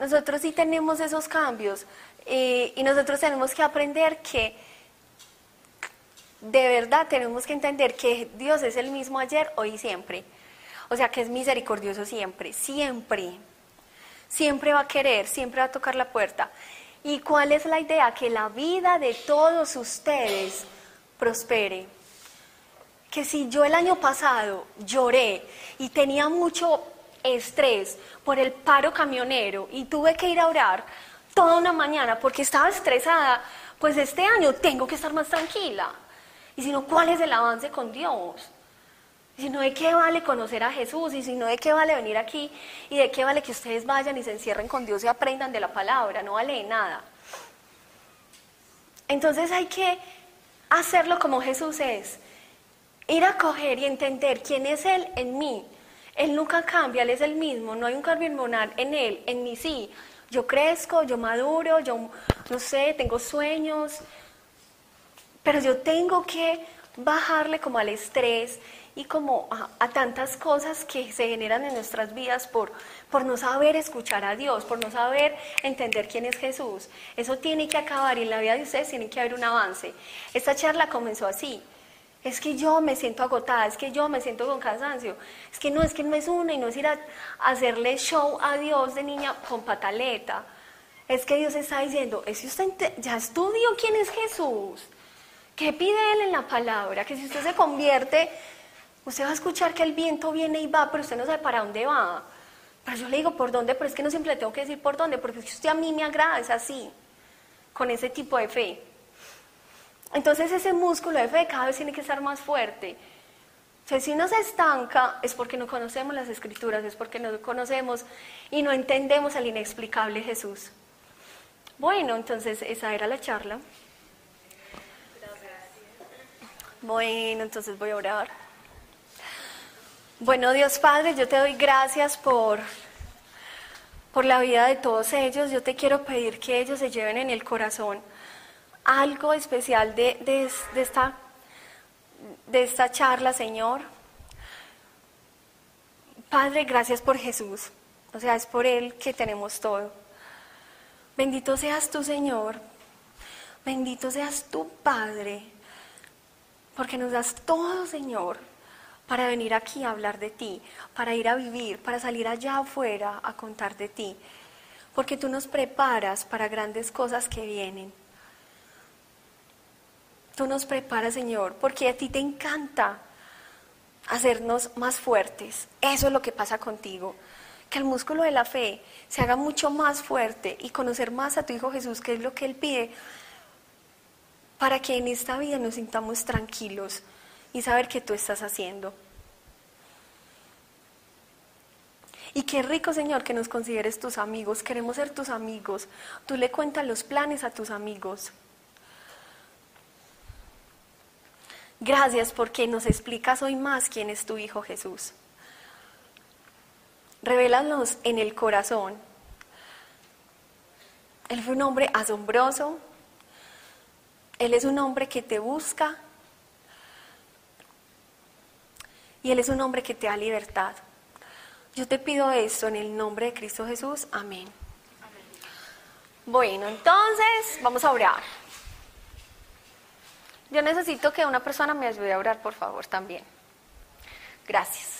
A: Nosotros sí tenemos esos cambios eh, y nosotros tenemos que aprender que de verdad tenemos que entender que Dios es el mismo ayer, hoy y siempre. O sea que es misericordioso siempre, siempre. Siempre va a querer, siempre va a tocar la puerta. ¿Y cuál es la idea? Que la vida de todos ustedes prospere. Que si yo el año pasado lloré y tenía mucho estrés por el paro camionero y tuve que ir a orar toda una mañana porque estaba estresada, pues este año tengo que estar más tranquila. Y si no, ¿cuál es el avance con Dios? Y si no, ¿de qué vale conocer a Jesús? Y si no, ¿de qué vale venir aquí? ¿Y de qué vale que ustedes vayan y se encierren con Dios y aprendan de la palabra? No vale nada. Entonces hay que hacerlo como Jesús es. Ir a coger y entender quién es Él en mí. Él nunca cambia, Él es el mismo. No hay un cambio hormonal en Él, en mí sí. Yo crezco, yo maduro, yo no sé, tengo sueños. Pero yo tengo que bajarle como al estrés y como a, tantas cosas que se generan en nuestras vidas por, por no saber escuchar a Dios, por no saber entender quién es Jesús. Eso tiene que acabar y en la vida de ustedes tiene que haber un avance. Esta charla comenzó así. Es que yo me siento agotada, es que yo me siento con cansancio. Es que no, es que no es una y no es ir a, hacerle show a Dios de niña con pataleta. Es que Dios está diciendo, es que usted ya estudió quién es Jesús. ¿Qué pide Él en la palabra? Que si usted se convierte Usted va a escuchar que el viento viene y va, pero usted no sabe para dónde va. Pero yo le digo por dónde, pero es que no siempre le tengo que decir por dónde, porque usted a mí me agrada, es así. con ese tipo de fe. Entonces ese músculo de fe cada vez tiene que estar más fuerte. O sea, si uno se estanca es porque no conocemos las escrituras, es porque no conocemos y no entendemos al inexplicable Jesús. Bueno, entonces esa era la charla. Bueno, entonces voy a orar. Bueno, Dios Padre, yo te doy gracias por, por la vida de todos ellos. Yo te quiero pedir que ellos se lleven en el corazón algo especial de, de, esta, de esta charla, Señor. Padre, gracias por Jesús. O sea, es por Él que tenemos todo. Bendito seas tú, Señor. Bendito seas tú, Padre. Porque nos das todo, Señor, para venir aquí a hablar de ti, para ir a vivir, para salir allá afuera a contar de ti. Porque tú nos preparas para grandes cosas que vienen. Tú nos preparas, Señor, porque a ti te encanta hacernos más fuertes. Eso es lo que pasa contigo. Que el músculo de la fe se haga mucho más fuerte y conocer más a tu Hijo Jesús, que es lo que Él pide, para que en esta vida nos sintamos tranquilos y saber que tú estás haciendo. Y qué rico, Señor, que nos consideres tus amigos. Queremos ser tus amigos. Tú le cuentas los planes a tus amigos. Gracias porque nos explicas hoy más quién es tu Hijo Jesús. Revélanos en el corazón. Él fue un hombre asombroso. Él es un hombre que te busca. Y Él es un hombre que te da libertad. Yo te pido esto en el nombre de Cristo Jesús. Amén. Bueno, entonces vamos a orar. Yo necesito que una persona me ayude a orar, por favor, también. Gracias.